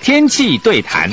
天气对谈。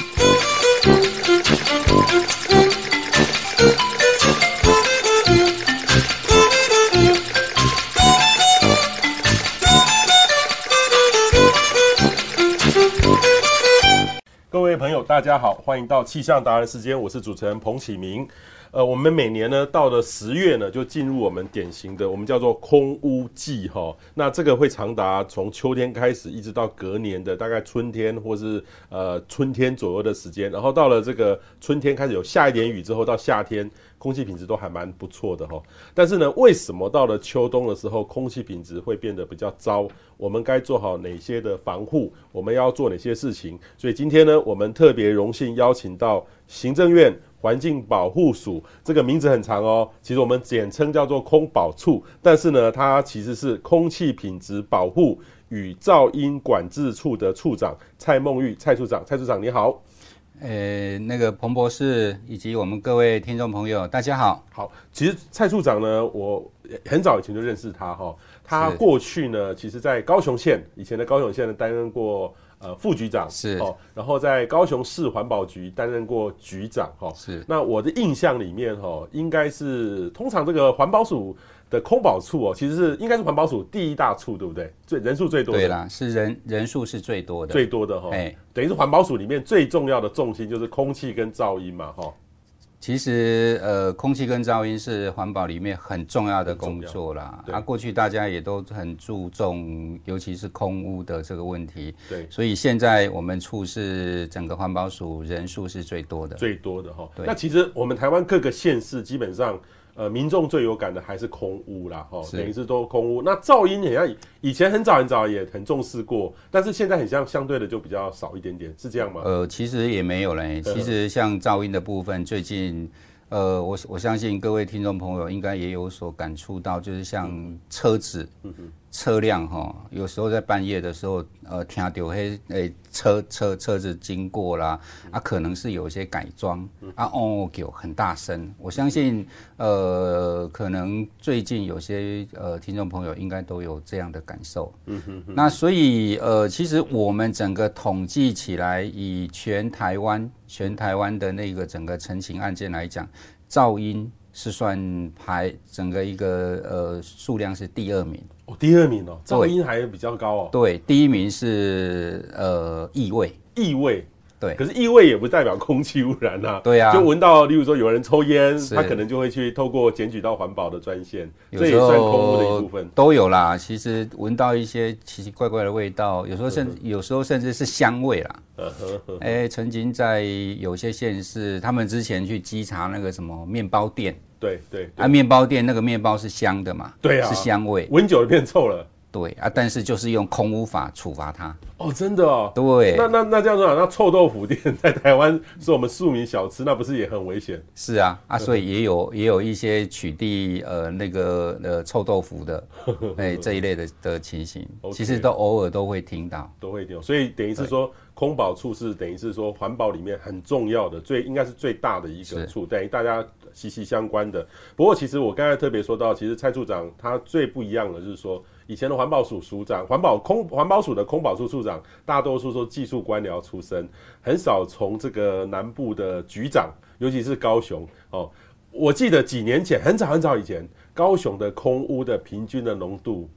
各位朋友，大家好，欢迎到气象达人时间，我是主持人彭启明。呃，我们每年呢，到了十月呢，就进入我们典型的我们叫做空污季哈。那这个会长达从秋天开始，一直到隔年的大概春天或是呃春天左右的时间。然后到了这个春天开始有下一点雨之后，到夏天空气品质都还蛮不错的哈。但是呢，为什么到了秋冬的时候空气品质会变得比较糟？我们该做好哪些的防护？我们要做哪些事情？所以今天呢，我们特别荣幸邀请到行政院。环境保护署这个名字很长哦，其实我们简称叫做空保处，但是呢，它其实是空气品质保护与噪音管制处的处长蔡梦玉蔡处长，蔡处长你好。呃，那个彭博士以及我们各位听众朋友，大家好。好，其实蔡处长呢，我很早以前就认识他哈，他过去呢，其实在高雄县以前的高雄县呢担任过。呃，副局长是哦，然后在高雄市环保局担任过局长哈，是。那我的印象里面哈，应该是通常这个环保署的空保处哦，其实是应该是环保署第一大处，对不对？最人数最多的。对啦，是人人数是最多的，最多的哈。哎，等于是环保署里面最重要的重心就是空气跟噪音嘛哈。其实，呃，空气跟噪音是环保里面很重要的工作啦。啊，过去大家也都很注重，尤其是空污的这个问题。对，所以现在我们处是整个环保署人数是最多的，最多的哈。对，那其实我们台湾各个县市基本上。呃，民众最有感的还是空屋啦，哈，等于是都空屋。那噪音也要以前很早很早也很重视过，但是现在很像相对的就比较少一点点，是这样吗？呃，其实也没有嘞。其实像噪音的部分，最近，呃，我我相信各位听众朋友应该也有所感触到，就是像车子。嗯哼。车辆哈，有时候在半夜的时候，呃，听到嘿，诶，车车车子经过啦，啊，可能是有一些改装，啊，哦，有很大声。我相信，呃，可能最近有些呃听众朋友应该都有这样的感受。嗯哼哼。那所以，呃，其实我们整个统计起来，以全台湾全台湾的那个整个陈情案件来讲，噪音是算排整个一个呃数量是第二名。哦，第二名哦，噪音还比较高哦。对，第一名是呃异味，异味。对，可是异味也不代表空气污染呐。对啊，就闻到，例如说有人抽烟，他可能就会去透过检举到环保的专线，这也算空污的一部分。都有啦，其实闻到一些奇奇怪怪的味道，有时候甚至有时候甚至是香味啦。哎，曾经在有些县市，他们之前去稽查那个什么面包店。对对，啊，面包店那个面包是香的嘛？对啊，是香味，闻久了变臭了。对啊，但是就是用空屋法处罚他。哦，真的哦。对，那那那这样说啊，那臭豆腐店在台湾是我们庶民小吃，那不是也很危险？是啊，啊，所以也有也有一些取缔呃那个呃臭豆腐的哎这一类的的情形 其实都偶尔都会听到，都会听到。所以等于是说，空保处是等于是说环保里面很重要的，最应该是最大的一个处，等于大家。息息相关的。不过，其实我刚才特别说到，其实蔡处长他最不一样的就是说，以前的环保署署长、环保空环保署的空保处处长，大多数说技术官僚出身，很少从这个南部的局长，尤其是高雄哦。我记得几年前，很早很早以前，高雄的空污的平均的浓度，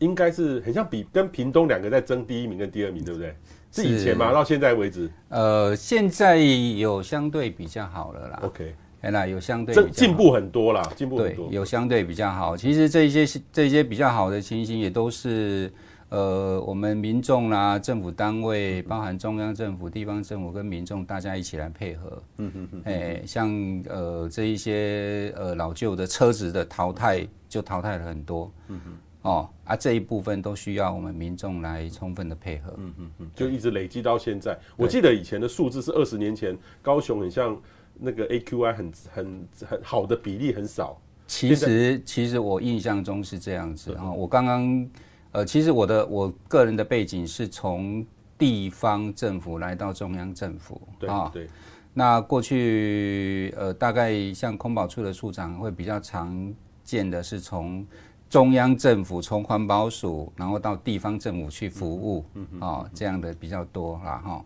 应该是很像比跟屏东两个在争第一名跟第二名，对不对？是以前吗？到现在为止？呃，现在有相对比较好了啦。OK。哎，那有相对进步很多啦，进步很多。有相对比较好。其实这些这些比较好的情形，也都是呃，我们民众啦、政府单位，包含中央政府、地方政府跟民众大家一起来配合。嗯嗯嗯。哎，像呃这一些呃老旧的车子的淘汰，就淘汰了很多。嗯嗯。哦，啊这一部分都需要我们民众来充分的配合。嗯嗯嗯。就一直累积到现在。我记得以前的数字是二十年前，高雄很像。那个 AQI 很很很好的比例很少。其实其实我印象中是这样子啊。我刚刚呃，其实我的我个人的背景是从地方政府来到中央政府。对啊，对。那过去呃，大概像空保处的处长会比较常见的是从中央政府，从环保署，然后到地方政府去服务，哦，这样的比较多啦哈。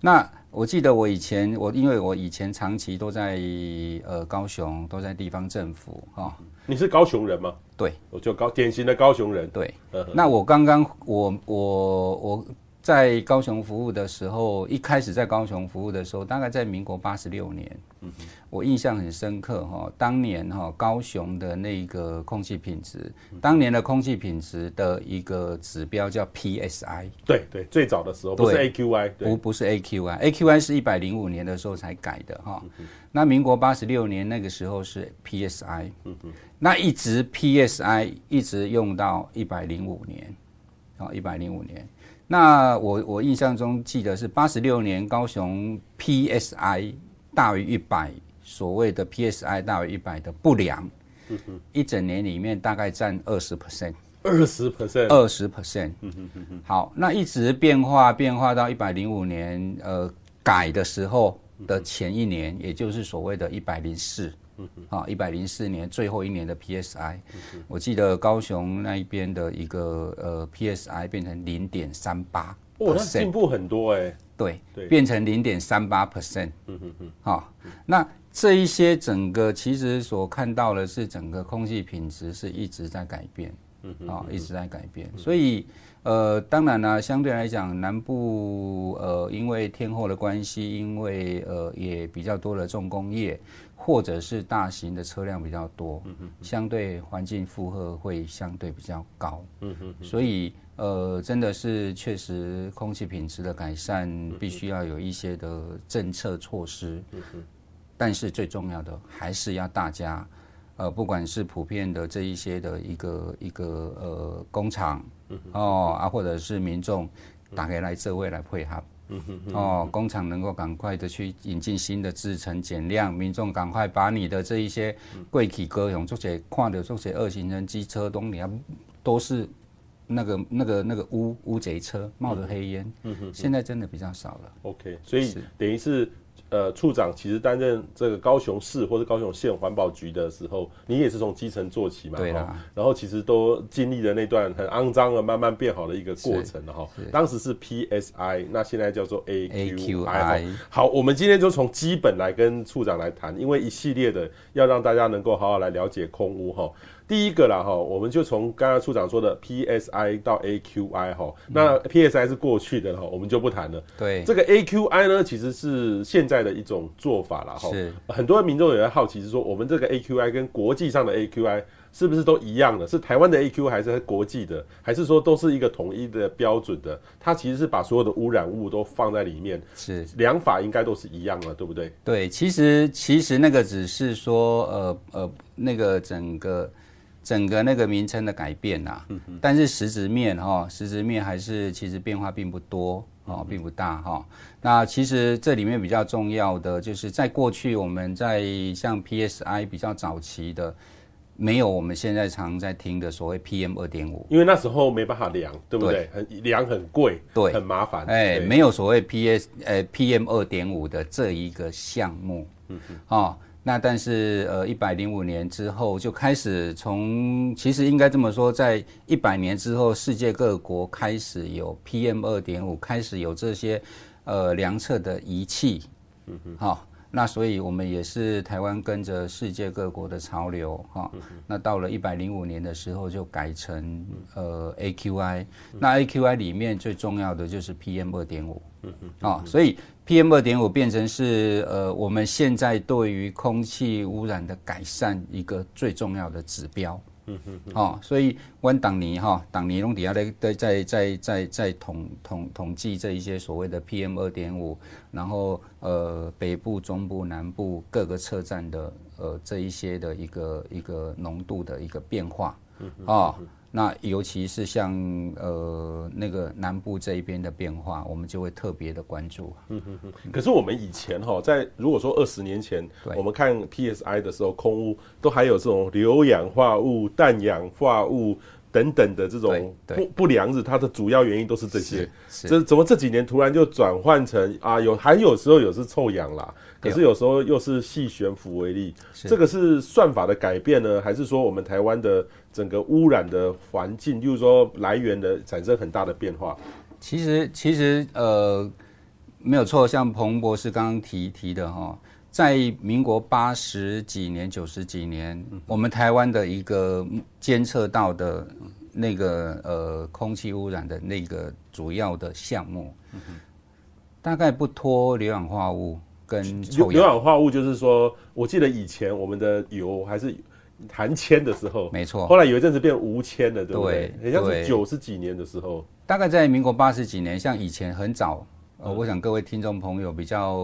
那我记得我以前，我因为我以前长期都在呃高雄，都在地方政府哈。你是高雄人吗？对，我就高典型的高雄人。对，那我刚刚我我我。在高雄服务的时候，一开始在高雄服务的时候，大概在民国八十六年，嗯，我印象很深刻哈。当年哈高雄的那个空气品质，当年的空气品质的一个指标叫 PSI。对对，最早的时候不是 AQI，不不是 AQI，AQI 是一百零五年的时候才改的哈。那民国八十六年那个时候是 PSI，嗯嗯，那一直 PSI 一直用到一百零五年，啊，一百零五年。那我我印象中记得是八十六年高雄 PSI 大于一百，所谓的 PSI 大于一百的不良，嗯，一整年里面大概占二十 percent，二十。percent，二十。percent，嗯哼哼哼。好，那一直变化变化到一百零五年，呃，改的时候的前一年，也就是所谓的一百零四。啊，一百零四年最后一年的 PSI，我记得高雄那一边的一个呃 PSI 变成零点三八，哇，那进步很多哎，对，对，变成零点三八 percent，嗯嗯嗯，好，那这一些整个其实所看到的是整个空气品质是一直在改变，嗯嗯，啊，一直在改变，所以。呃，当然呢，相对来讲，南部呃，因为天候的关系，因为呃，也比较多的重工业，或者是大型的车辆比较多，嗯哼，相对环境负荷会相对比较高，嗯哼，所以呃，真的是确实空气品质的改善必须要有一些的政策措施，但是最重要的还是要大家，呃，不管是普遍的这一些的一个一个呃工厂。哦啊，或者是民众打开来这位来配合，哦，工厂能够赶快的去引进新的制程减量，民众赶快把你的这一些贵体歌用，这些跨的这些二行人机车都你要都是那个那个那个乌乌贼车冒着黑烟，嗯哼现在真的比较少了。OK，所以等于是。呃，处长其实担任这个高雄市或者高雄县环保局的时候，你也是从基层做起嘛，对啊。然后其实都经历了那段很肮脏的慢慢变好的一个过程了哈。当时是 PSI，那现在叫做 AQI。好，我们今天就从基本来跟处长来谈，因为一系列的要让大家能够好好来了解空污哈。第一个啦哈，我们就从刚刚处长说的 PSI 到 AQI 哈，那 PSI 是过去的哈，我们就不谈了。对，这个 AQI 呢，其实是现在的一种做法啦哈。是，很多民众也在好奇是说，我们这个 AQI 跟国际上的 AQI 是不是都一样的？是台湾的 AQI 还是国际的？还是说都是一个统一的标准的？它其实是把所有的污染物都放在里面，是量法应该都是一样的，对不对？对，其实其实那个只是说呃呃那个整个。整个那个名称的改变呐、啊，但是实质面哈，实质面还是其实变化并不多哦，并不大哈。那其实这里面比较重要的就是在过去我们在像 PSI 比较早期的，没有我们现在常在听的所谓 PM 二点五，因为那时候没办法量，对不对？很量很贵，对，很麻烦。哎，没有所谓 PS 呃 PM 二点五的这一个项目，嗯嗯，哦。那但是呃，一百零五年之后就开始从，其实应该这么说，在一百年之后，世界各国开始有 PM 二点五，开始有这些呃量测的仪器，嗯哼，好。那所以，我们也是台湾跟着世界各国的潮流哈。那到了一百零五年的时候，就改成呃 AQI。那 AQI 里面最重要的就是 PM 二点五。啊，所以 PM 二点五变成是呃我们现在对于空气污染的改善一个最重要的指标。嗯哼，哦，所以温党尼哈，党尼龙底下在在在在在在统统统计这一些所谓的 PM 二点五，然后呃北部、中部、南部各个车站的呃这一些的一个一个浓度的一个变化，嗯啊。那尤其是像呃那个南部这一边的变化，我们就会特别的关注。嗯嗯嗯。可是我们以前哈，在如果说二十年前，我们看 PSI 的时候，空污都还有这种硫氧化物、氮氧化物、等等的这种不不良日，它的主要原因都是这些。这怎么这几年突然就转换成啊？有还有时候有是臭氧啦，可是有时候又是细悬浮微粒。这个是算法的改变呢，还是说我们台湾的整个污染的环境，就是说来源的产生很大的变化？其实其实呃没有错，像彭博士刚刚提提的哈。在民国八十几年、九十几年，我们台湾的一个监测到的那个呃空气污染的那个主要的项目，大概不脱硫氧化物跟臭氧。硫氧化物就是说，我记得以前我们的油还是含铅的时候，没错。后来有一阵子变无铅了，对不对？好像是九十几年的时候，大概在民国八十几年，像以前很早。呃，我想各位听众朋友比较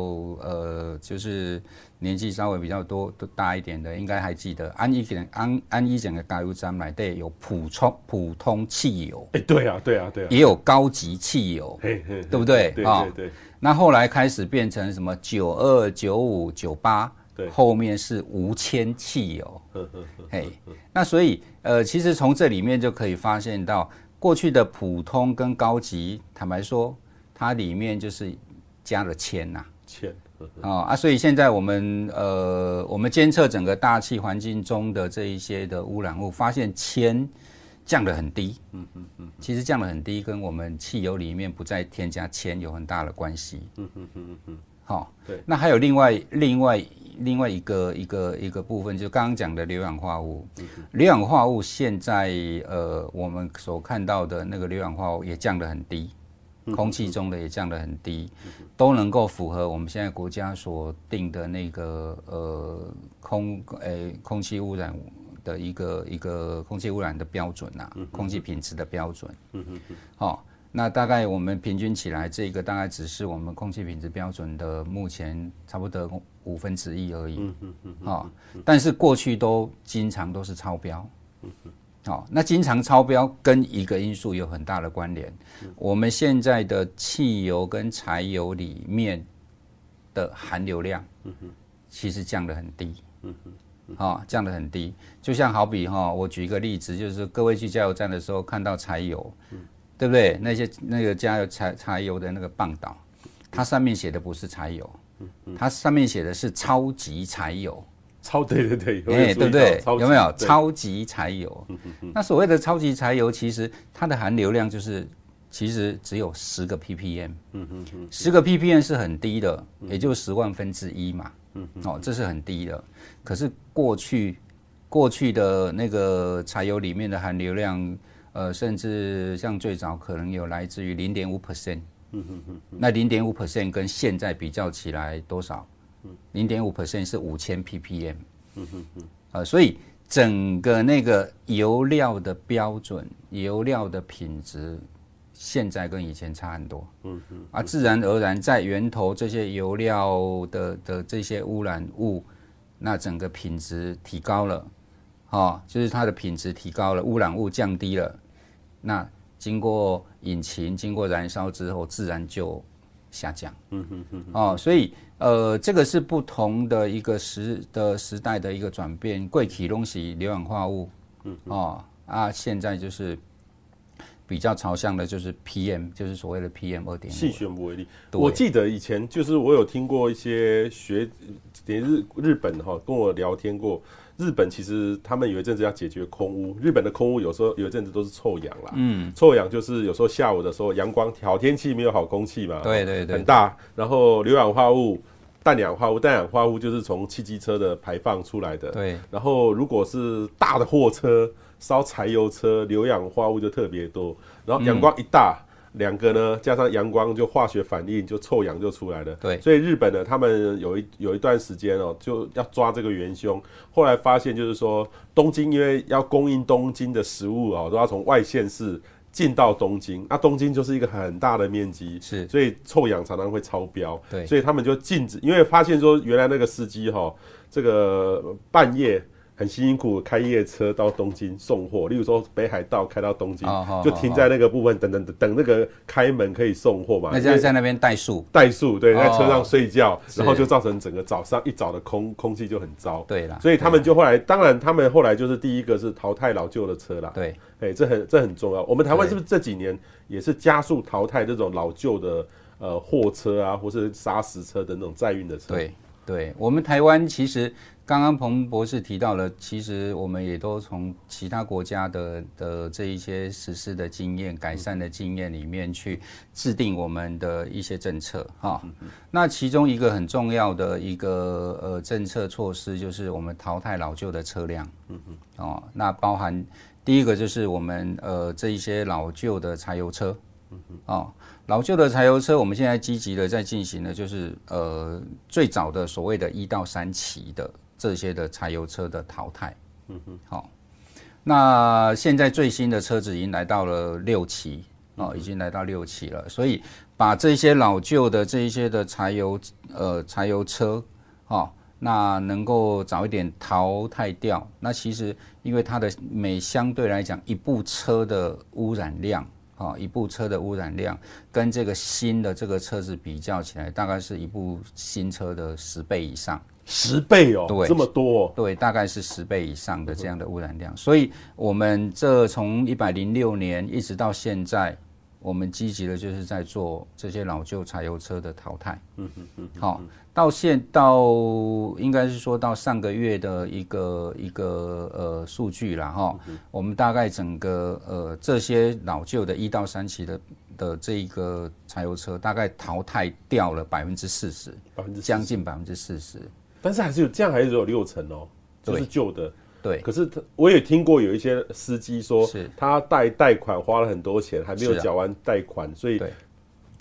呃，就是年纪稍微比较多、都大一点的，应该还记得安一点安安一整个加油站来对，有普通普通汽油，哎，对啊，对啊，对啊，也有高级汽油，嘿嘿嘿对不对？对对对。那后来开始变成什么九二、九五、九八，对，后面是无铅汽油，呵呵呵嘿，那所以呃，其实从这里面就可以发现到，过去的普通跟高级，坦白说。它里面就是加了铅呐，铅啊啊，所以现在我们呃，我们监测整个大气环境中的这一些的污染物，发现铅降得很低，嗯嗯嗯，其实降得很低，跟我们汽油里面不再添加铅有很大的关系，嗯嗯嗯嗯。嗯，好，对，那还有另外另外另外一个一个一个部分，就刚刚讲的硫氧化物，硫氧化物现在呃，我们所看到的那个硫氧化物也降得很低。空气中的也降得很低，都能够符合我们现在国家所定的那个呃空诶、欸、空气污染的一个一个空气污染的标准呐，空气品质的标准。嗯嗯嗯。好，那大概我们平均起来，这个大概只是我们空气品质标准的目前差不多五分之一而已。嗯嗯嗯。好，但是过去都经常都是超标。嗯嗯。好，那经常超标跟一个因素有很大的关联。我们现在的汽油跟柴油里面的含硫量，其实降得很低。好，降得很低。就像好比哈，我举一个例子，就是各位去加油站的时候看到柴油，对不对？那些那个加油柴柴油的那个棒岛，它上面写的不是柴油，它上面写的是超级柴油。超对对对，哎、欸，对不对？有没有超级柴油？那所谓的超级柴油，其实它的含硫量就是，其实只有十个 ppm。嗯嗯嗯，十个 ppm 是很低的，也就十万分之一嘛。嗯哦，这是很低的。可是过去过去的那个柴油里面的含硫量，呃，甚至像最早可能有来自于零点五 percent。那零点五 percent 跟现在比较起来多少？零点五 percent 是五千 ppm，嗯哼哼，呃，所以整个那个油料的标准、油料的品质，现在跟以前差很多，嗯哼，啊，自然而然在源头这些油料的的这些污染物，那整个品质提高了，哦，就是它的品质提高了，污染物降低了，那经过引擎经过燃烧之后，自然就下降，嗯哼哼，哦，所以。呃，这个是不同的一个时的时代的一个转变。贵体东西硫氧化物，嗯哦啊，现在就是比较朝向的，就是 PM，就是所谓的 PM 二点五。细悬浮微粒。我记得以前就是我有听过一些学，连日日本哈跟我聊天过。日本其实他们有一阵子要解决空污，日本的空污有时候有一阵子都是臭氧啦。嗯，臭氧就是有时候下午的时候阳光好天气没有好空气嘛，对对对，很大。然后硫氧化物、氮氧化物、氮氧化物就是从汽机车的排放出来的。对。然后如果是大的货车烧柴油车，硫氧化物就特别多。然后阳光一大。嗯两个呢，加上阳光就化学反应，就臭氧就出来了。对，所以日本呢，他们有一有一段时间哦，就要抓这个元凶。后来发现就是说，东京因为要供应东京的食物哦，都要从外县市进到东京。那东京就是一个很大的面积，是，所以臭氧常常会超标。对，所以他们就禁止，因为发现说原来那个司机哈，这个半夜很辛辛苦苦开夜车到东京送货，例如说北海道开到东京，就停在那个部分，等等等等那个开门可以送货嘛。那这样在那边怠速，怠速对，在车上睡觉，哦、然后就造成整个早上一早的空空气就很糟。对啦，所以他们就后来，当然他们后来就是第一个是淘汰老旧的车啦。对，哎，这很这很重要。我们台湾是不是这几年也是加速淘汰这种老旧的呃货车啊，或是砂石车的那种载运的车？对，对我们台湾其实。刚刚彭博士提到了，其实我们也都从其他国家的的这一些实施的经验、改善的经验里面去制定我们的一些政策哈。那其中一个很重要的一个呃政策措施，就是我们淘汰老旧的车辆。嗯嗯。哦，那包含第一个就是我们呃这一些老旧的柴油车。嗯嗯。哦，老旧的柴油车，我们现在积极的在进行的，就是呃最早的所谓的一到三期的。这些的柴油车的淘汰，嗯哼，好，那现在最新的车子已经来到了六期，哦，已经来到六期了，所以把这些老旧的这一些的柴油呃柴油车，哦，那能够早一点淘汰掉。那其实因为它的每相对来讲一部车的污染量，啊，一部车的污染量跟这个新的这个车子比较起来，大概是一部新车的十倍以上。十倍哦，对，这么多哦，对，大概是十倍以上的这样的污染量。所以，我们这从一百零六年一直到现在，我们积极的就是在做这些老旧柴油车的淘汰。嗯嗯嗯。好，到现到应该是说到上个月的一个一个呃数据了哈。我们大概整个呃这些老旧的一到三期的的这一个柴油车，大概淘汰掉了百分之四十，百分之将近百分之四十。但是还是有这样，还是有六成哦，就是旧的。对，可是他我也听过有一些司机说，他贷贷款花了很多钱，还没有缴完贷款，所以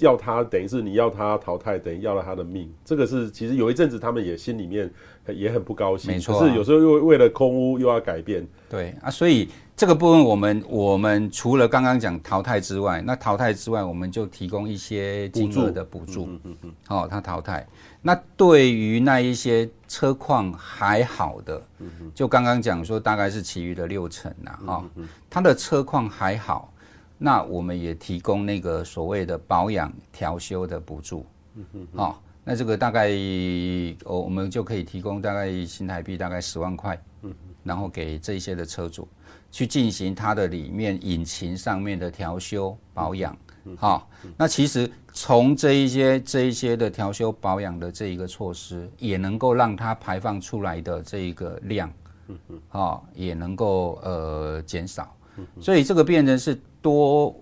要他等于是你要他淘汰，等于要了他的命。这个是其实有一阵子他们也心里面也很不高兴，没错。可是有时候又为了空屋又要改变。对啊，所以这个部分我们我们除了刚刚讲淘汰之外，那淘汰之外，我们就提供一些金额的补助。嗯嗯嗯。哦，他淘汰。那对于那一些车况还好的，就刚刚讲说大概是其余的六成呐，哈，他的车况还好，那我们也提供那个所谓的保养调修的补助，好，那这个大概我我们就可以提供大概新台币大概十万块，然后给这些的车主去进行它的里面引擎上面的调修保养。好，那其实从这一些这一些的调修保养的这一个措施，也能够让它排放出来的这一个量，啊，也能够呃减少，所以这个变成是多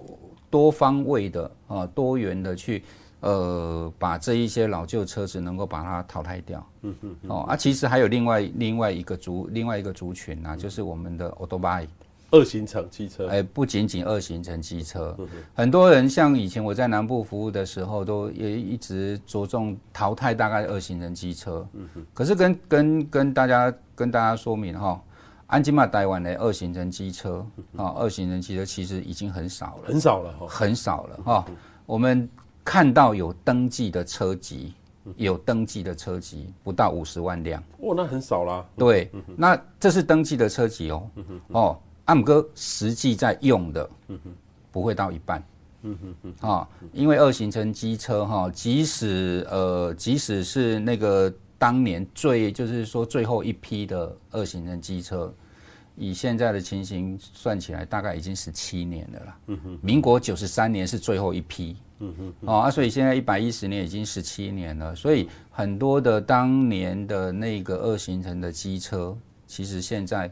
多方位的啊，多元的去呃把这一些老旧车子能够把它淘汰掉，嗯嗯哦啊，其实还有另外另外一个族另外一个族群啊，就是我们的欧多拜。二行程机车，哎，不仅仅二行程机车，很多人像以前我在南部服务的时候，都也一直着重淘汰大概二行程机车。嗯。可是跟跟跟大家跟大家说明哈，安吉玛台湾的二行程机车啊，二行程机车其实已经很少了，很少了哈，很少了哈。我们看到有登记的车籍，有登记的车籍不到五十万辆，哦，那很少啦。对，那这是登记的车籍哦，哦。阿姆哥实际在用的，不会到一半，嗯哼哼，啊，因为二行程机车哈，即使呃，即使是那个当年最就是说最后一批的二行程机车，以现在的情形算起来，大概已经十七年了啦。嗯哼，民国九十三年是最后一批，嗯哼，啊，所以现在一百一十年已经十七年了，所以很多的当年的那个二行程的机车，其实现在，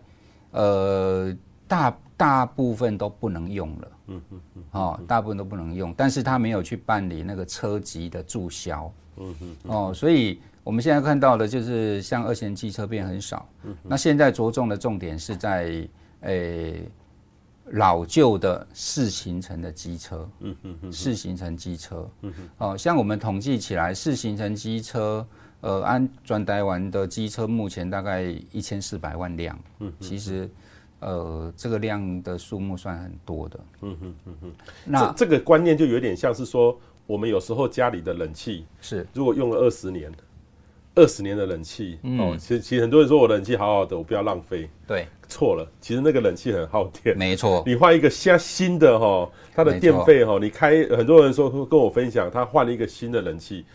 呃。大大部分都不能用了，嗯嗯嗯，哦，大部分都不能用，但是他没有去办理那个车籍的注销，嗯哼，哦，所以我们现在看到的就是像二线机车变很少，嗯，那现在着重的重点是在诶、欸、老旧的四行程的机车，嗯嗯嗯，四行程机车，嗯哼，哦，像我们统计起来，四行程机车，呃，安专台湾的机车目前大概一千四百万辆，嗯，其实。呃，这个量的数目算很多的。嗯哼嗯哼。那这，这个观念就有点像是说，我们有时候家里的冷气是，如果用了二十年，二十年的冷气，嗯、哦，其实其实很多人说我冷气好好的，我不要浪费。对，错了，其实那个冷气很耗电。没错，你换一个新新的哈，它的电费哈，你开很多人说跟我分享，他换了一个新的冷气。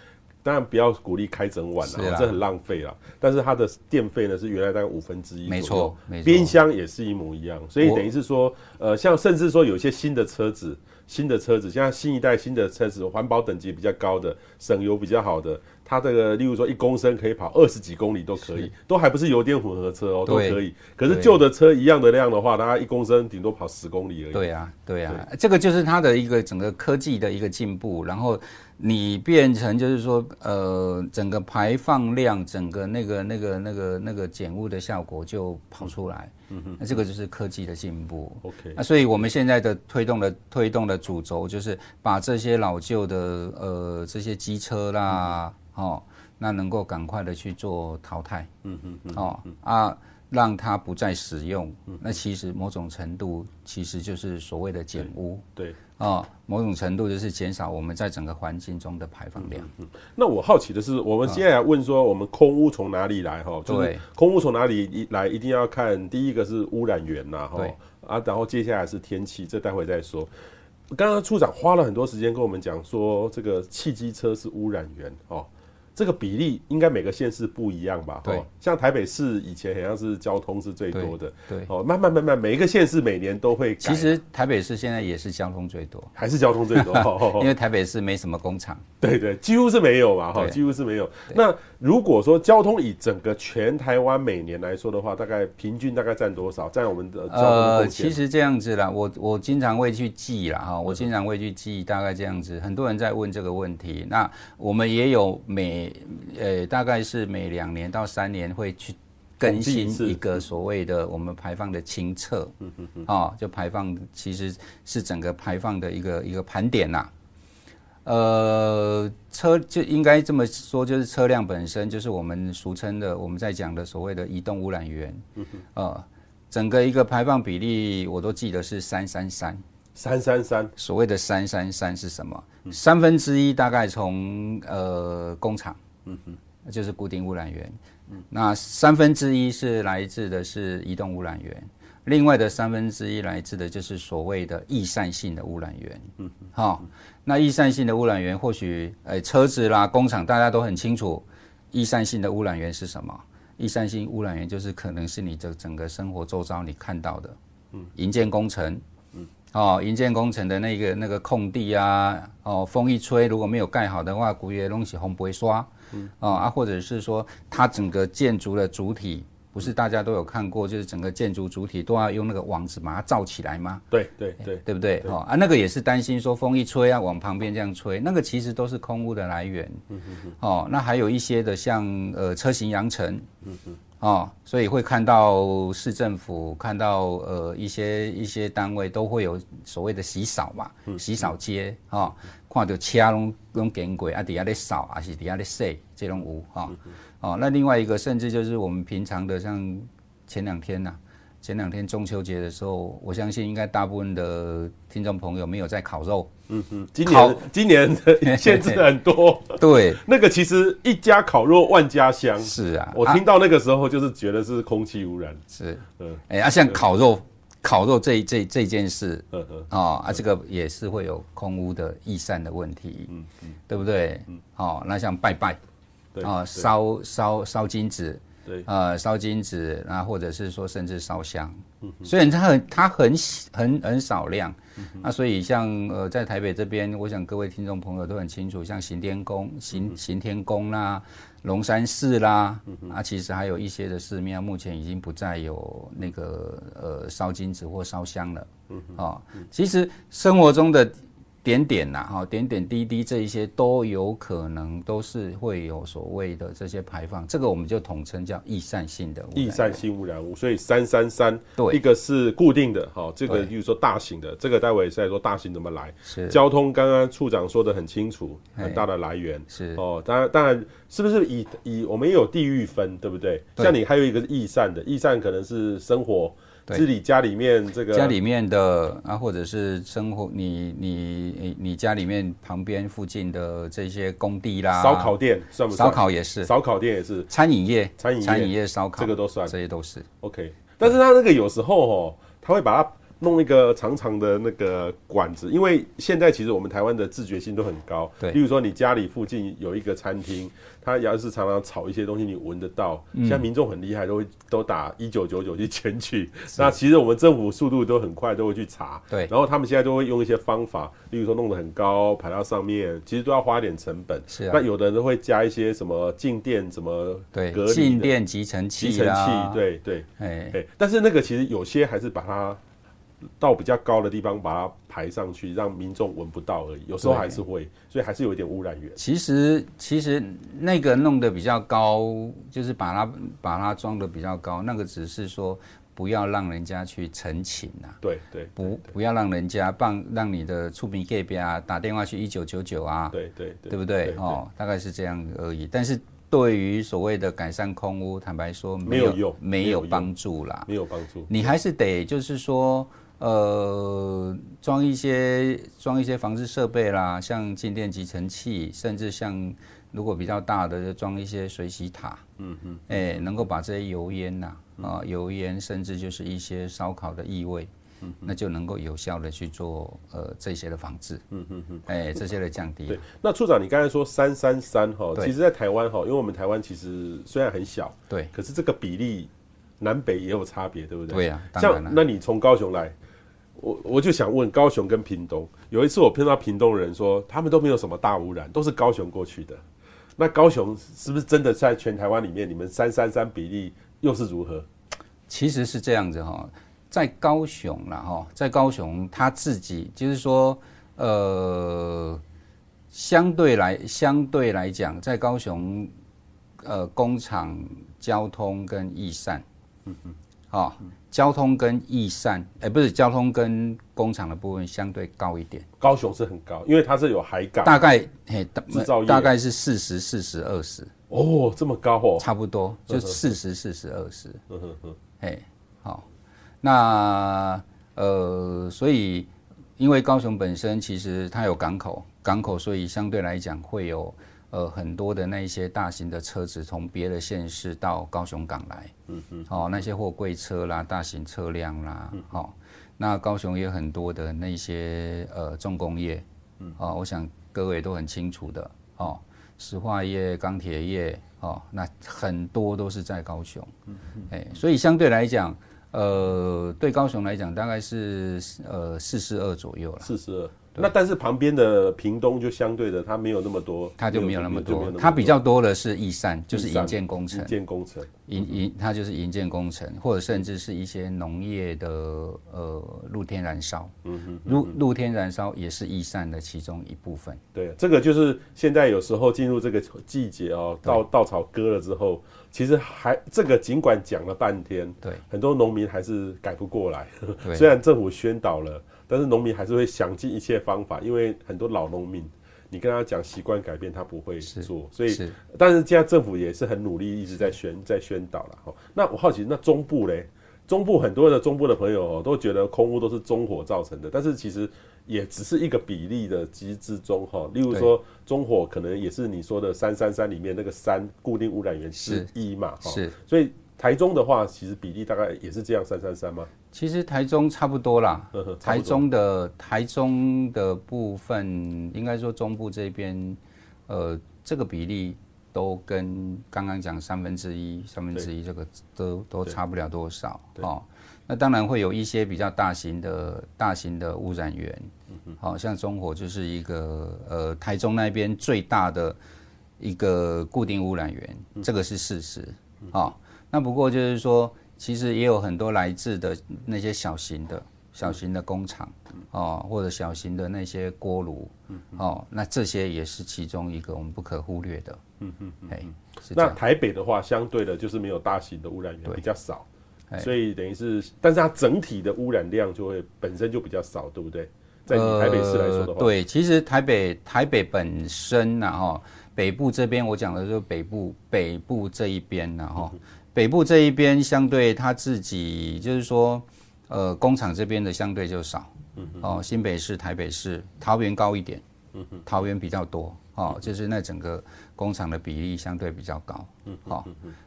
当然不要鼓励开整晚了，这很浪费了。但是它的电费呢是原来大概五分之一，没错，没错。冰箱也是一模一样，所以等于是说，呃，像甚至说有些新的车子，新的车子，像新一代新的车子，环保等级比较高的，省油比较好的，它这个例如说一公升可以跑二十几公里都可以，都还不是油电混合车哦，都可以。可是旧的车一样的量的话，它一公升顶多跑十公里而已。对啊，对啊，这个就是它的一个整个科技的一个进步，然后。你变成就是说，呃，整个排放量，整个那个那个那个那个减污的效果就跑出来。嗯哼，那这个就是科技的进步。OK，那所以我们现在的推动的推动的主轴就是把这些老旧的呃这些机车啦，哦，那能够赶快的去做淘汰。嗯哼，哦啊，让它不再使用。那其实某种程度其实就是所谓的减污。对。啊，某种程度就是减少我们在整个环境中的排放量。嗯，那我好奇的是，我们现在来问说，我们空污从哪里来？哈，就是空污从哪里来，一定要看第一个是污染源呐，哈，啊，然后接下来是天气，这待会再说。刚刚处长花了很多时间跟我们讲说，这个汽机车是污染源，哦。这个比例应该每个县市不一样吧？对，像台北市以前好像是交通是最多的，对，哦，慢慢慢慢每一个县市每年都会。其实台北市现在也是交通最多，还是交通最多，因为台北市没什么工厂，对对，几乎是没有嘛，哈，几乎是没有。那如果说交通以整个全台湾每年来说的话，大概平均大概占多少？占我们的呃，其实这样子啦，我我经常会去记啦，哈，我经常会去记，大概这样子。很多人在问这个问题，那我们也有每呃，大概是每两年到三年会去更新一个所谓的我们排放的清册，嗯嗯嗯，啊，就排放其实是整个排放的一个一个盘点呐。呃，车就应该这么说，就是车辆本身就是我们俗称的我们在讲的所谓的移动污染源，嗯哼，呃，整个一个排放比例我都记得是三三三，三三三，所谓的三三三是什么？三分之一大概从呃工厂。嗯哼，那就是固定污染源。嗯，那三分之一是来自的是移动污染源，另外的三分之一来自的就是所谓的易散性的污染源。嗯哼，好，那易散性的污染源或许，诶，车子啦、工厂大家都很清楚，易散性的污染源是什么？易散性污染源就是可能是你的整个生活周遭你看到的，嗯，营建工程。嗯哦，营建工程的那个那个空地啊，哦，风一吹，如果没有盖好的话，古月东西红不会刷，嗯，哦啊，或者是说它整个建筑的主体，不是大家都有看过，就是整个建筑主体都要用那个网子把它罩起来吗？对对对，对不对？哦啊，那个也是担心说风一吹啊，往旁边这样吹，那个其实都是空污的来源。嗯嗯嗯。哦，那还有一些的像呃车型扬尘。嗯嗯。哦，所以会看到市政府看到呃一些一些单位都会有所谓的洗扫嘛，洗扫街啊，看到车拢拢经过啊，底下在扫还是底下在洗，这种有哈。哦，那另外一个甚至就是我们平常的，像前两天呐、啊。前两天中秋节的时候，我相信应该大部分的听众朋友没有在烤肉。嗯嗯，今年今年的 限制很多。对，那个其实一家烤肉万家香。是啊，我听到那个时候就是觉得是空气污染。是，嗯，哎啊，像烤肉，烤肉这这这件事，嗯嗯，哦啊，这个也是会有空屋的易散的问题。嗯嗯，对不对？嗯，哦，那像拜拜，啊，烧烧烧金纸。对，呃，烧金纸，然后或者是说甚至烧香，嗯、哼虽然它很它很很很少量，嗯、那所以像呃在台北这边，我想各位听众朋友都很清楚，像行天宫、行行天宫啦、龙山寺啦，嗯、啊，其实还有一些的寺庙，目前已经不再有那个呃烧金纸或烧香了，嗯哼哦，其实生活中的。点点呐，哈，点点滴滴这一些都有可能都是会有所谓的这些排放，这个我们就统称叫易散性的易散性污染物。所以三三三，对，一个是固定的，哈，这个就是说大型的，对这个待会是在说大型怎么来。是交通，刚刚处长说的很清楚，很大的来源是哦，当然当然是不是以以我们也有地域分，对不对？对像你还有一个是易散的，易散可能是生活。对是你家里面这个家里面的啊，或者是生活你你你家里面旁边附近的这些工地啦，烧烤店算不算？烧烤也是，烧烤店也是，餐饮业，餐饮餐饮业烧烤这个都算，这些都是 OK。但是他那个有时候哦，他会把它。弄一个长长的那个管子，因为现在其实我们台湾的自觉性都很高。对，例如说你家里附近有一个餐厅，他要是常常炒一些东西，你闻得到。现在民众很厉害，都会都打一九九九去检举。那其实我们政府速度都很快，都会去查。对，然后他们现在都会用一些方法，例如说弄得很高，排到上面，其实都要花一点成本。是啊。那有的人都会加一些什么静电，什么对，静电集尘器，集尘器，对对。哎哎，但是那个其实有些还是把它。到比较高的地方把它排上去，让民众闻不到而已。有时候还是会，所以还是有一点污染源。其实其实那个弄得比较高，就是把它把它装得比较高，那个只是说不要让人家去陈情呐。对对，不不要让人家帮让你的触屏盖边啊打电话去一九九九啊。对对对，对不对？哦，大概是这样而已。但是对于所谓的改善空污，坦白说没有用，没有帮助啦，没有帮助。你还是得就是说。呃，装一些装一些防治设备啦，像静电集尘器，甚至像如果比较大的，就装一些水洗塔，嗯嗯，哎、欸，能够把这些油烟呐，啊、呃，油烟，甚至就是一些烧烤的异味，嗯，那就能够有效的去做呃这些的防治，嗯嗯嗯，哎，这些的降低。对，那处长，你刚才说三三三哈，其实在台湾哈，因为我们台湾其实虽然很小，对，可是这个比例南北也有差别，对不对？对呀、啊，像那你从高雄来。我我就想问高雄跟屏东，有一次我碰到屏东人说，他们都没有什么大污染，都是高雄过去的。那高雄是不是真的在全台湾里面，你们三三三比例又是如何？其实是这样子哈，在高雄啦哈，在高雄他自己就是说，呃，相对来相对来讲，在高雄，呃，工厂、交通跟易散，嗯嗯，好。交通跟易散，哎、欸，不是交通跟工厂的部分相对高一点。高雄是很高，因为它是有海港，大概嘿，制造业大概是四十、四十、二十。哦，这么高哦，差不多就四十、四十、二十。嗯哼哼，嘿，好，那呃，所以因为高雄本身其实它有港口，港口，所以相对来讲会有。呃，很多的那一些大型的车子从别的县市到高雄港来，嗯嗯，哦，那些货柜车啦、大型车辆啦，好、哦，那高雄也有很多的那些呃重工业，嗯，哦，我想各位都很清楚的，哦，石化业、钢铁业，哦，那很多都是在高雄，嗯嗯，哎，所以相对来讲，呃，对高雄来讲，大概是呃四十二左右了，四十二。那但是旁边的屏东就相对的，它没有那么多，它就没有那么多，它比较多的是易散，就是营建工程，营建工程，营营它就是营建工程，或者甚至是一些农业的呃露天燃烧，嗯哼，露露天燃烧也是易散的其中一部分。对，这个就是现在有时候进入这个季节哦，稻稻草割了之后，其实还这个尽管讲了半天，对，很多农民还是改不过来，虽然政府宣导了。但是农民还是会想尽一切方法，因为很多老农民，你跟他讲习惯改变，他不会做。所以，但是现在政府也是很努力，一直在宣在宣导了。哈，那我好奇，那中部嘞？中部很多的中部的朋友都觉得空污都是中火造成的，但是其实也只是一个比例的机制中哈。例如说，中火可能也是你说的三三三里面那个三固定污染源之一嘛。是，所以。台中的话，其实比例大概也是这样，三三三吗？其实台中差不多啦。台中的台中的部分，应该说中部这边，呃，这个比例都跟刚刚讲三分之一、三分之一这个都都差不了多少哦。那当然会有一些比较大型的大型的污染源，好像中火就是一个呃台中那边最大的一个固定污染源，这个是事实啊。那不过就是说，其实也有很多来自的那些小型的、小型的工厂，哦，或者小型的那些锅炉，哦，那这些也是其中一个我们不可忽略的。嗯嗯嗯。哎，那台北的话，相对的就是没有大型的污染源，比较少，所以等于是，但是它整体的污染量就会本身就比较少，对不对？在台北市来说的话，呃、对，其实台北台北本身呢，哈，北部这边我讲的就是北部北部这一边呢，哈。北部这一边相对他自己就是说，呃，工厂这边的相对就少，嗯哦，新北市、台北市、桃园高一点，嗯桃园比较多，哦，就是那整个工厂的比例相对比较高，嗯好，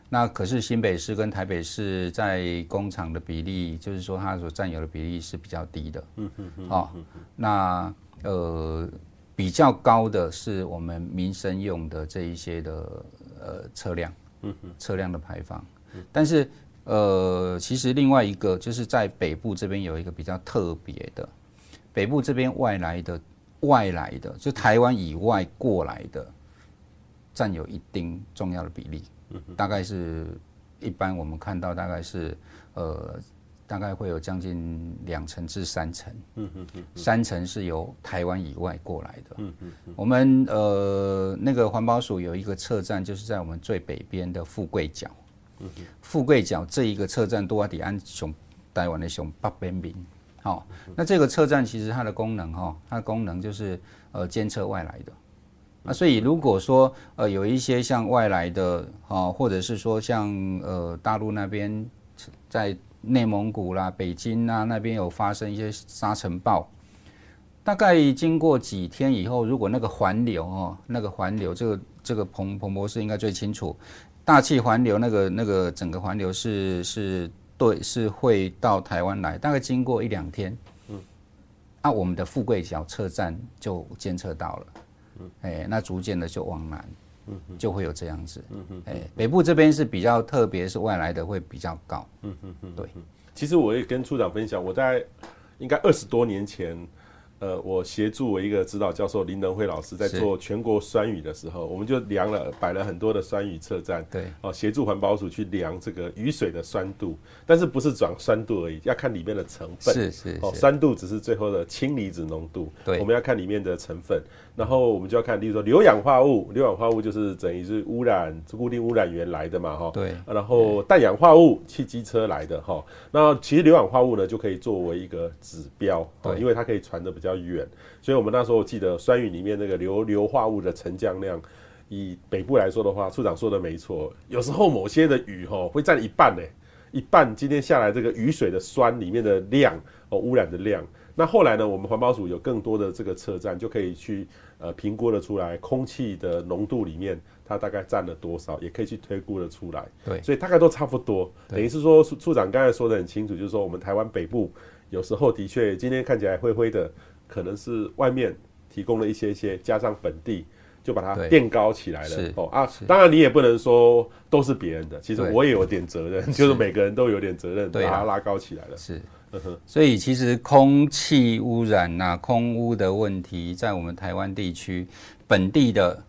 那可是新北市跟台北市在工厂的比例，就是说它所占有的比例是比较低的，嗯嗯嗯，哦，那呃。比较高的是我们民生用的这一些的呃车辆，车辆的排放，但是呃，其实另外一个就是在北部这边有一个比较特别的，北部这边外来的外来的，就台湾以外过来的，占有一定重要的比例，大概是一般我们看到大概是呃。大概会有将近两成至三成，嗯嗯嗯，三成是由台湾以外过来的，嗯嗯嗯。我们呃那个环保署有一个测站，就是在我们最北边的富贵角，富贵角这一个车站多迪安熊台湾的熊北边边，好，那这个车站其实它的功能哈，它的功能就是呃监测外来的，那所以如果说呃有一些像外来的啊，或者是说像呃大陆那边在内蒙古啦、北京啊，那边有发生一些沙尘暴，大概经过几天以后，如果那个环流哦，那个环流，这个这个彭彭博士应该最清楚，大气环流那个那个整个环流是是对是会到台湾来，大概经过一两天，嗯，那、啊、我们的富贵角测站就监测到了，嗯，哎，那逐渐的就往南。嗯，就会有这样子。哎，北部这边是比较特别，是外来的会比较高。嗯嗯嗯，对。其实我也跟处长分享，我在应该二十多年前。呃，我协助我一个指导教授林能辉老师在做全国酸雨的时候，我们就量了摆了很多的酸雨测站，对，哦，协助环保署去量这个雨水的酸度，但是不是转酸度而已，要看里面的成分，是是，是，哦，酸度只是最后的氢离子浓度，对，我们要看里面的成分，然后我们就要看，例如说硫氧化物，硫氧化物就是等于是污染，是固定污染源来的嘛，哈，对，然后氮氧化物，汽机车来的，哈，那其实硫氧化物呢就可以作为一个指标，对，因为它可以传的比较。远，所以我们那时候我记得酸雨里面那个硫硫化物的沉降量，以北部来说的话，处长说的没错，有时候某些的雨哈会占一半呢，一半今天下来这个雨水的酸里面的量哦，污染的量。那后来呢，我们环保署有更多的这个车站，就可以去呃评估了出来，空气的浓度里面它大概占了多少，也可以去推估了出来。对，所以大概都差不多。等于是说，处长刚才说的很清楚，就是说我们台湾北部有时候的确今天看起来灰灰的。可能是外面提供了一些些，加上本地就把它垫高起来了哦啊！当然你也不能说都是别人的，其实我也有点责任，就是每个人都有点责任，把它拉高起来了。是，所以其实空气污染呐、啊、空污的问题，在我们台湾地区本地的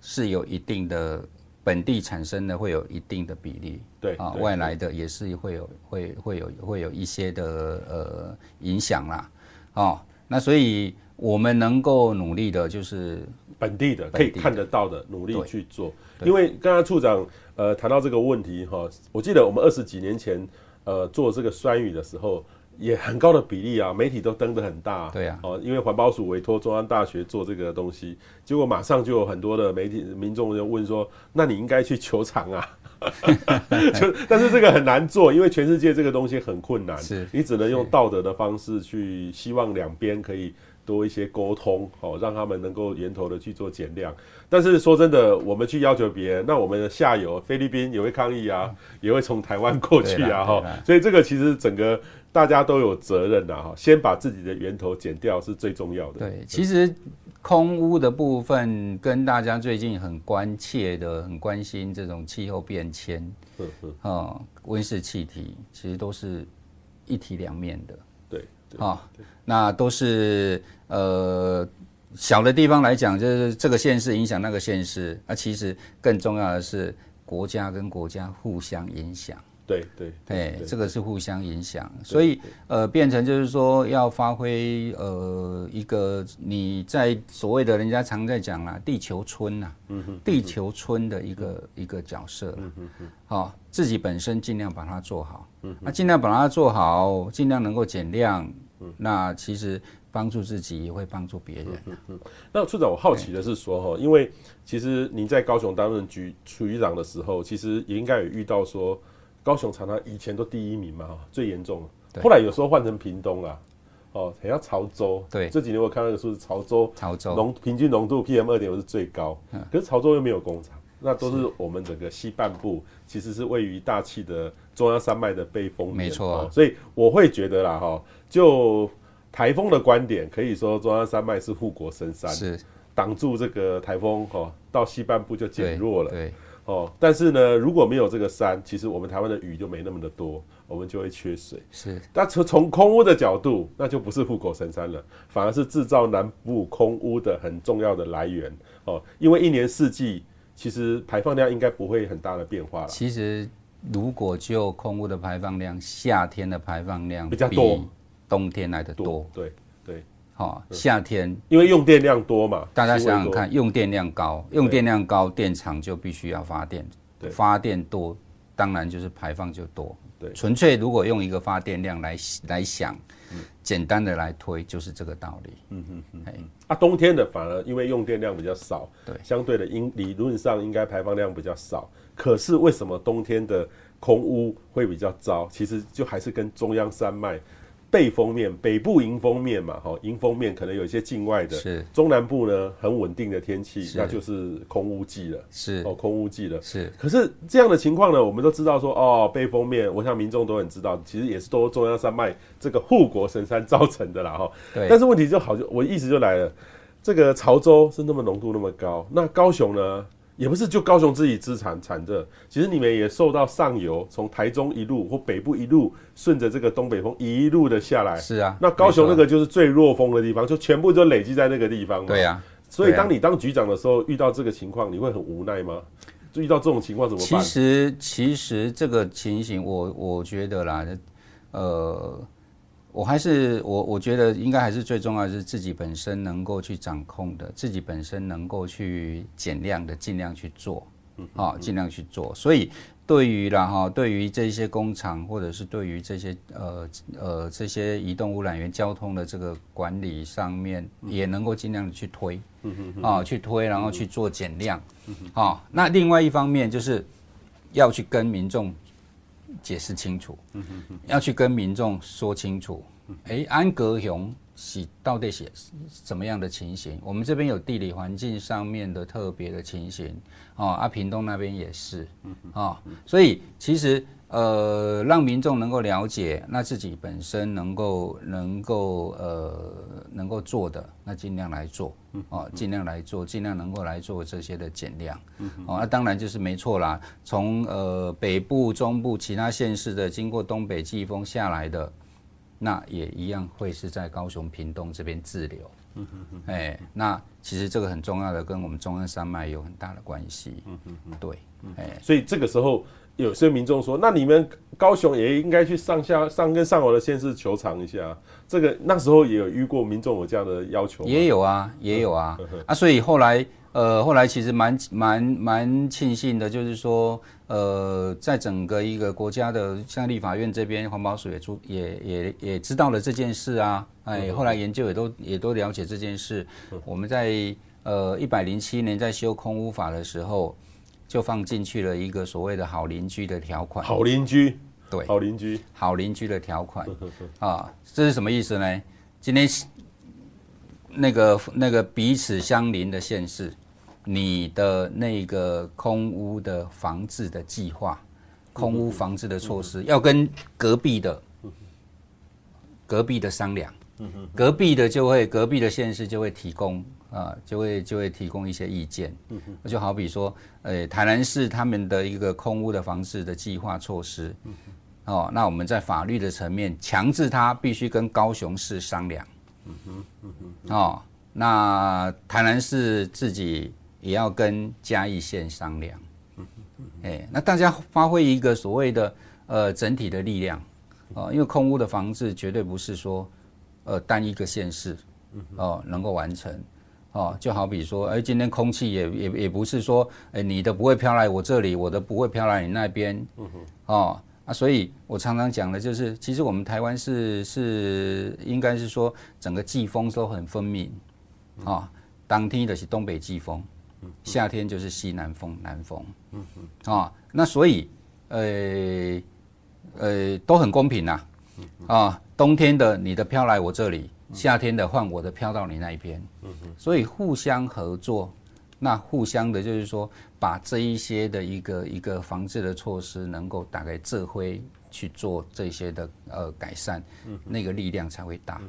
是有一定的本地产生的会有一定的比例，对啊，外来的也是会有会会有会有一些的呃影响啦，哦。那所以，我们能够努力的，就是本地的，可以看得到的努力去做。因为刚刚处长呃谈到这个问题哈，我记得我们二十几年前呃做这个酸雨的时候，也很高的比例啊，媒体都登得很大。对啊，哦，因为环保署委托中央大学做这个东西，结果马上就有很多的媒体民众就问说，那你应该去球场啊。就但是这个很难做，因为全世界这个东西很困难，是你只能用道德的方式去，希望两边可以多一些沟通，哦，让他们能够源头的去做减量。但是说真的，我们去要求别人，那我们的下游菲律宾也会抗议啊，也会从台湾过去啊，哈，所以这个其实整个大家都有责任的哈，先把自己的源头减掉是最重要的。对，其实。空污的部分跟大家最近很关切的、很关心这种气候变迁，啊，温室气体其实都是一体两面的，对，啊，那都是呃小的地方来讲，就是这个县市影响那个县市，啊，其实更重要的是国家跟国家互相影响。对对，哎，这个是互相影响，所以呃，变成就是说要发挥呃一个你在所谓的人家常在讲啦，地球村呐，嗯哼，地球村的一个一个角色，嗯哼哼，好，自己本身尽量把它做好，嗯，那尽量把它做好，尽量能够减量，嗯，那其实帮助自己也会帮助别人。嗯嗯，那处长，我好奇的是说哈，因为其实您在高雄担任局处长的时候，其实也应该有遇到说。高雄常常以前都第一名嘛，最严重。后来有时候换成屏东啊，哦，还要潮州。对，这几年我看到的数字，潮州潮州浓平均浓度 PM 二点五是最高，嗯，可是潮州又没有工厂，那都是我们整个西半部，其实是位于大气的中央山脉的背风面，没错，啊哦。所以我会觉得啦，哈，就台风的观点，可以说中央山脉是护国神山，是挡住这个台风，哈，到西半部就减弱了，对。对哦，但是呢，如果没有这个山，其实我们台湾的雨就没那么的多，我们就会缺水。是，但从从空屋的角度，那就不是护国神山了，反而是制造南部空屋的很重要的来源。哦，因为一年四季其实排放量应该不会很大的变化了。其实如果就空屋的排放量，夏天的排放量比较多，冬天来的多。多对对。好，夏天因为用电量多嘛，大家想想看，用电量高，用电量高，电厂就必须要发电，对，发电多，当然就是排放就多。对，纯粹如果用一个发电量来来想，简单的来推，就是这个道理。嗯嗯嗯。啊，冬天的反而因为用电量比较少，对，相对的应理论上应该排放量比较少。可是为什么冬天的空污会比较糟？其实就还是跟中央山脉。背风面，北部迎风面嘛，哈，迎风面可能有一些境外的，是中南部呢很稳定的天气，那就是空污季了，是哦，空污季了，是。可是这样的情况呢，我们都知道说，哦，背风面，我想民众都很知道，其实也是都中央山脉这个护国神山造成的啦，哈。对。但是问题就好，就我意思就来了，这个潮州是那么浓度那么高，那高雄呢？也不是就高雄自己资产产热，其实你们也受到上游从台中一路或北部一路顺着这个东北风一路的下来。是啊，那高雄那个就是最弱风的地方，就全部都累积在那个地方嘛。对呀、啊，所以当你当局长的时候，遇到这个情况，你会很无奈吗？就遇到这种情况怎么办？其实，其实这个情形我，我我觉得啦，呃。我还是我，我觉得应该还是最重要的是自己本身能够去掌控的，自己本身能够去减量的，尽量去做，啊，尽量去做。所以对于啦哈，对于这些工厂或者是对于这些呃呃这些移动污染源交通的这个管理上面，也能够尽量的去推，啊，去推，然后去做减量，啊，那另外一方面就是要去跟民众。解释清楚，要去跟民众说清楚。哎、欸，安格雄是到底是什么样的情形？我们这边有地理环境上面的特别的情形哦，啊，屏东那边也是哦，所以其实。呃，让民众能够了解，那自己本身能够能够呃能够做的，那尽量来做，哦，尽量来做，尽量能够来做这些的减量，哦，那当然就是没错啦。从呃北部、中部其他县市的经过东北季风下来的，那也一样会是在高雄、屏东这边滞留，哎，那其实这个很重要的，跟我们中央山脉有很大的关系，嗯嗯嗯，对，哎，所以这个时候。有些民众说：“那你们高雄也应该去上下上跟上游的县市求偿一下。”这个那时候也有遇过民众有这样的要求，也有啊，也有啊。啊，所以后来呃，后来其实蛮蛮蛮庆幸的，就是说呃，在整个一个国家的像立法院这边，环保署也出也也也知道了这件事啊。哎，后来研究也都也都了解这件事。我们在呃一百零七年在修空屋法的时候。就放进去了一个所谓的好邻居的条款。好邻居，对，好邻居，好邻居的条款 啊，这是什么意思呢？今天那个那个彼此相邻的县市，你的那个空屋的防治的计划，空屋防治的措施，要跟隔壁的隔壁的商量，隔壁的就会隔壁的县市就会提供。啊，就会就会提供一些意见，嗯哼，就好比说，呃，台南市他们的一个空屋的防治的计划措施，哦，那我们在法律的层面强制他必须跟高雄市商量，嗯哼，嗯哼，哦，那台南市自己也要跟嘉义县商量，嗯哼，哎，那大家发挥一个所谓的呃整体的力量，哦，因为空屋的防治绝对不是说呃单一个县市，哦能够完成。哦，就好比说，哎，今天空气也也也不是说，哎，你的不会飘来我这里，我的不会飘来你那边，嗯哼，哦啊，所以我常常讲的就是，其实我们台湾是是应该是说，整个季风都很分明，啊、哦，当天的是东北季风，夏天就是西南风南风，嗯哼，啊、哦，那所以，呃，呃，都很公平呐、啊，啊，冬天的你的飘来我这里，夏天的换我的飘到你那一边，所以互相合作，那互相的就是说，把这一些的一个一个防治的措施，能够打开智慧去做这些的呃改善，那个力量才会大。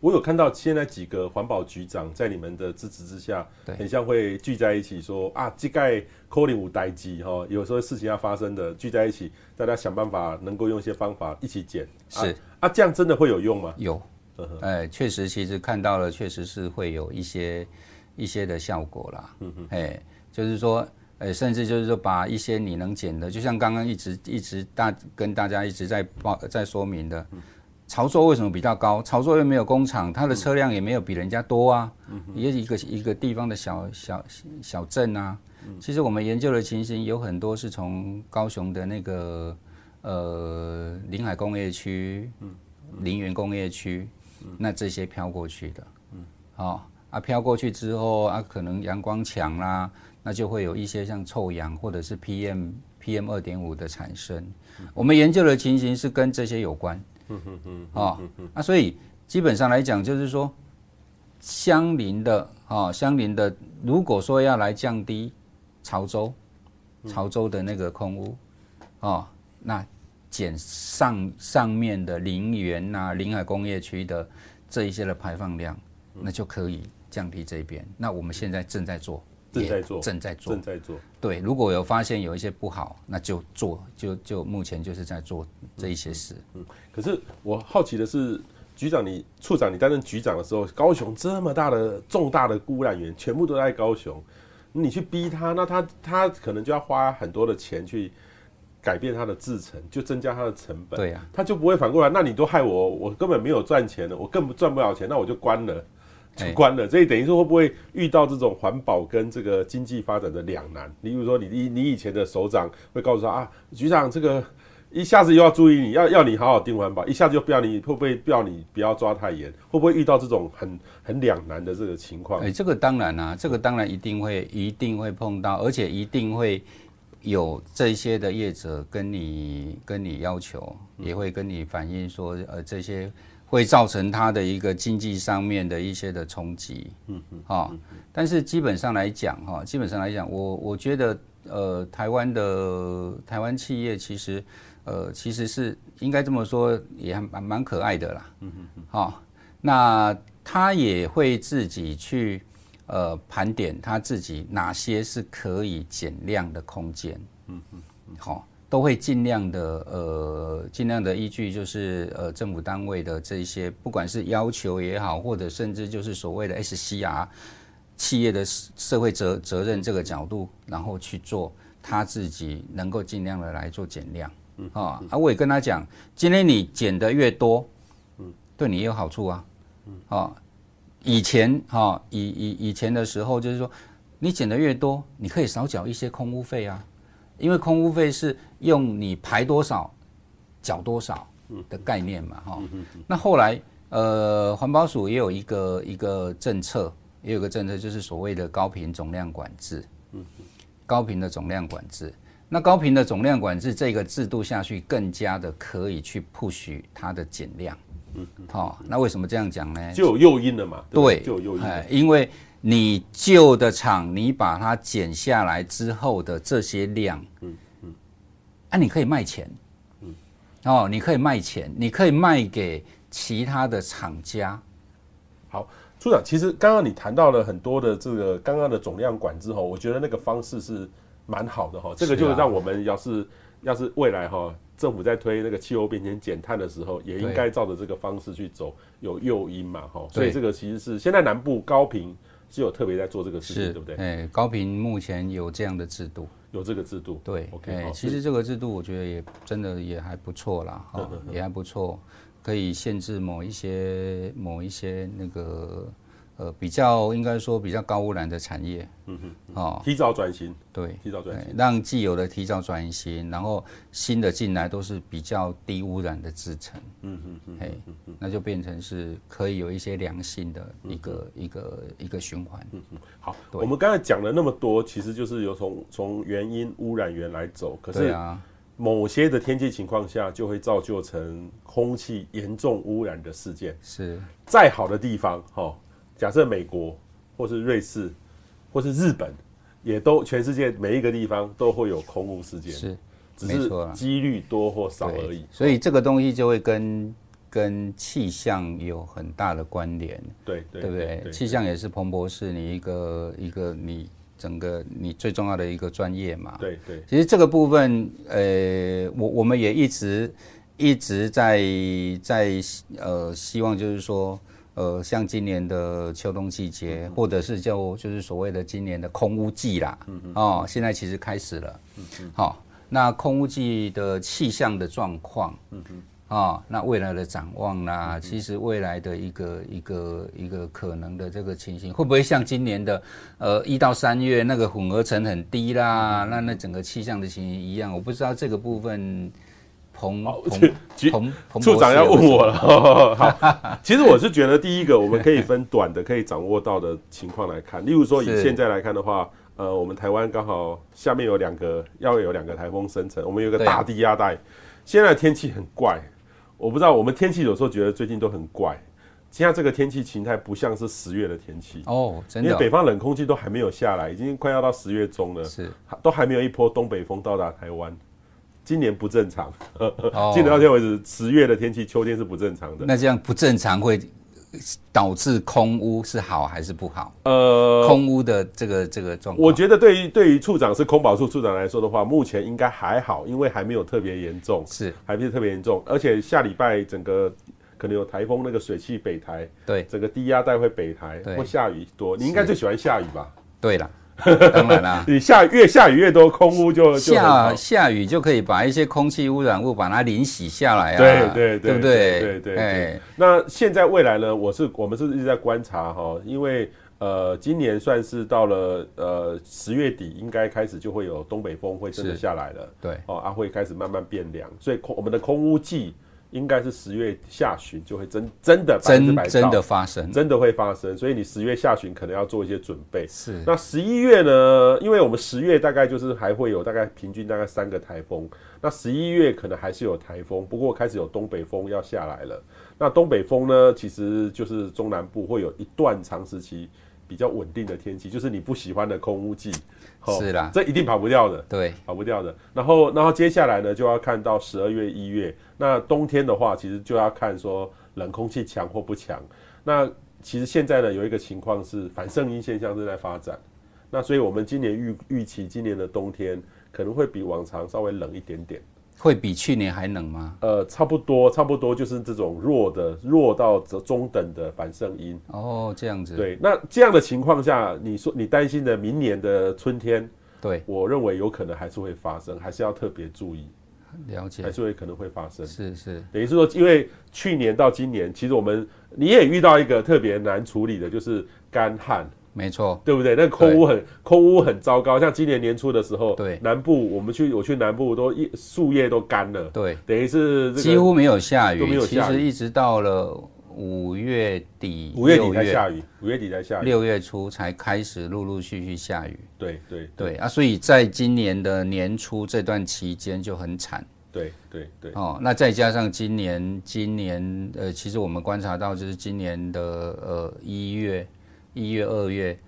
我有看到现在几个环保局长在你们的支持之下，对，很像会聚在一起说啊，这盖扣零五代机哈，有时候事情要发生的，聚在一起，大家想办法能够用一些方法一起减。是啊，啊，这样真的会有用吗？有，哎，确实，其实看到了，确实是会有一些一些的效果啦。嗯哼，哎，就是说，哎，甚至就是说，把一些你能减的，就像刚刚一直一直大跟大家一直在报在说明的。嗯潮州为什么比较高？潮州又没有工厂，它的车辆也没有比人家多啊，也是一个一个地方的小小小镇啊。其实我们研究的情形有很多是从高雄的那个呃临海工业区、林园工业区，那这些飘过去的。哦啊，飘过去之后啊，可能阳光强啦，那就会有一些像臭氧或者是 PM PM 二点五的产生。我们研究的情形是跟这些有关。嗯哼哼，哦，那所以基本上来讲，就是说相邻的哦，相邻的，如果说要来降低潮州，潮州的那个空污，哦，那减上上面的林园呐、临海工业区的这一些的排放量，那就可以降低这边。那我们现在正在做。正在做，正在做，正在做。对，如果有发现有一些不好，那就做，就就目前就是在做这一些事。嗯，嗯，可是我好奇的是，局长你处长你担任局长的时候，高雄这么大的重大的污染源，全部都在高雄，你去逼他，那他他可能就要花很多的钱去改变它的制成，就增加它的成本。对呀，他就不会反过来，那你都害我，我根本没有赚钱了，我根本赚不了钱，那我就关了。就关了，所以等于说会不会遇到这种环保跟这个经济发展的两难？你比如说，你你你以前的首长会告诉他啊，局长这个一下子又要注意你要要你好好盯环保，一下子又不要你会不会不要你不要抓太严？会不会遇到这种很很两难的这个情况？哎，这个当然啊，这个当然一定会一定会碰到，而且一定会有这些的业者跟你跟你要求，也会跟你反映说，呃，这些。会造成他的一个经济上面的一些的冲击，嗯嗯，哈，但是基本上来讲，哈，基本上来讲，我我觉得，呃，台湾的台湾企业其实，呃，其实是应该这么说，也还蛮蛮可爱的啦，嗯嗯嗯，好，那他也会自己去，呃，盘点他自己哪些是可以减量的空间，嗯嗯，好。都会尽量的呃，尽量的依据就是呃政府单位的这些，不管是要求也好，或者甚至就是所谓的 SCR 企业的社会责责任这个角度，然后去做他自己能够尽量的来做减量，嗯啊，啊我也跟他讲，今天你减的越多，嗯，对你也有好处啊，嗯。啊，以前哈以以以前的时候就是说，你减的越多，你可以少缴一些空屋费啊。因为空屋费是用你排多少，缴多少的概念嘛，哈。那后来，呃，环保署也有一个一个政策，也有个政策，就是所谓的高频总量管制。高频的总量管制，那高频的总量管制这个制度下去，更加的可以去 push 它的减量。嗯，好，那为什么这样讲呢？就有诱因了嘛。对，就有诱因。哎，因为。你旧的厂，你把它减下来之后的这些量，嗯嗯，啊，你可以卖钱，嗯，哦，你可以卖钱，你可以卖给其他的厂家。好，处长，其实刚刚你谈到了很多的这个刚刚的总量管制哈，我觉得那个方式是蛮好的哈，这个就让我们要是要是未来哈，政府在推那个气候变迁减碳的时候，也应该照着这个方式去走，有诱因嘛哈，所以这个其实是现在南部高频。是有特别在做这个事情，对不对？哎，高频目前有这样的制度，有这个制度，对，OK。其实这个制度我觉得也真的也还不错啦，哈，也还不错，可以限制某一些某一些那个。呃，比较应该说比较高污染的产业，嗯哼，哦，提早转型，对，提早转型，让既有的提早转型，然后新的进来都是比较低污染的制成，嗯哼嗯嘿，那就变成是可以有一些良性的一个一个一个循环，嗯哼，好，我们刚才讲了那么多，其实就是有从从原因污染源来走，可是啊，某些的天气情况下，就会造就成空气严重污染的事件。是，再好的地方，哈，假设美国或是瑞士或是日本，也都全世界每一个地方都会有空屋事件。是，只是几率多或少而已。所以这个东西就会跟跟气象有很大的关联。对对，对不对？气象也是彭博士你一个一个你。整个你最重要的一个专业嘛，对对，其实这个部分，呃，我我们也一直一直在在呃希望就是说，呃，像今年的秋冬季节，或者是叫就是所谓的今年的空屋季啦，哦，现在其实开始了，嗯嗯，好，那空屋季的气象的状况，嗯哦，那未来的展望啦，其实未来的一个一个一个可能的这个情形，会不会像今年的呃一到三月那个混合层很低啦？那那整个气象的情形一样？我不知道这个部分彭彭彭处长要问我了。好，其实我是觉得第一个，我们可以分短的可以掌握到的情况来看，例如说以现在来看的话，呃，我们台湾刚好下面有两个要有两个台风生成，我们有个大低压带，现在天气很怪。我不知道，我们天气有时候觉得最近都很怪，现在这个天气形态不像是十月的天气哦，真的，因为北方冷空气都还没有下来，已经快要到十月中了，是，都还没有一波东北风到达台湾，今年不正常，哦，今年到现在为止，十月的天气，秋天是不正常的，那这样不正常会导致空污是好还是不好？呃，空污的这个这个状况，我觉得对于对于处长是空保处处长来说的话，目前应该还好，因为还没有特别严重，是。还没有特别严重，而且下礼拜整个可能有台风，那个水汽北台，对，整个低压带会北台，会下雨多，你应该最喜欢下雨吧？对了。当然啦，你下越下雨越多，空污就下下雨就可以把一些空气污染物把它淋洗下来啊，对对对，对不对？对对对。那现在未来呢？我是我们是一直在观察哈，因为呃，今年算是到了呃十月底，应该开始就会有东北风会真的下来了，对哦，啊会开始慢慢变凉，所以空我们的空污季。应该是十月下旬就会真真的百分之百真的发生，真的会发生，所以你十月下旬可能要做一些准备。是，那十一月呢？因为我们十月大概就是还会有大概平均大概三个台风，那十一月可能还是有台风，不过开始有东北风要下来了。那东北风呢，其实就是中南部会有一段长时期比较稳定的天气，就是你不喜欢的空污季。是啦，这一定跑不掉的，对，跑不掉的。然后，然后接下来呢，就要看到十二月、一月。那冬天的话，其实就要看说冷空气强或不强。那其实现在呢，有一个情况是反圣音现象正在发展。那所以我们今年预预期今年的冬天可能会比往常稍微冷一点点。会比去年还冷吗？呃，差不多，差不多就是这种弱的、弱到中等的反圣音。哦，这样子。对，那这样的情况下，你说你担心的明年的春天，对，我认为有可能还是会发生，还是要特别注意。了解，还是会可能会发生。是是，等于是说，因为去年到今年，其实我们你也遇到一个特别难处理的，就是干旱。没错，对不对？那空屋很空污很糟糕，像今年年初的时候，对。南部我们去我去南部都一树叶都干了，对，等于是几乎没有下雨，都没有下雨，其实一直到了五月底，五月底才下雨，五月底才下雨，六月初才开始陆陆续续下雨，对对。对啊，所以在今年的年初这段期间就很惨，对对对，哦，那再加上今年今年呃，其实我们观察到就是今年的呃一月。一月、二月，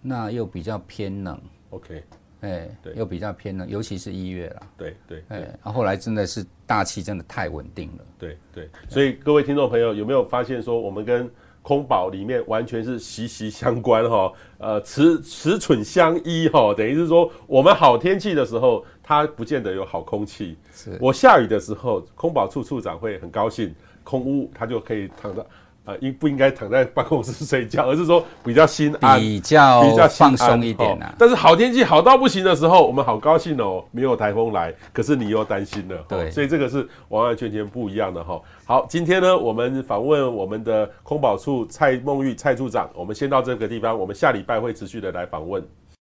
那又比较偏冷。OK，哎、又比较偏冷，尤其是一月了。对对，哎，然后后来真的是大气真的太稳定了。对对，所以各位听众朋友有没有发现说，我们跟空保里面完全是息息相关哈？呃，齿齿齿相依哈，等于是说，我们好天气的时候，它不见得有好空气。是我下雨的时候，空保处处长会很高兴，空屋他就可以躺着。呃，应不应该躺在办公室睡觉，而是说比较心安，比较比较放松一点啊。但是好天气好到不行的时候，我们好高兴哦，没有台风来，可是你又担心了。对，所以这个是完完全全不一样的哈。好，今天呢，我们访问我们的空保处蔡梦玉蔡处长，我们先到这个地方，我们下礼拜会持续的来访问。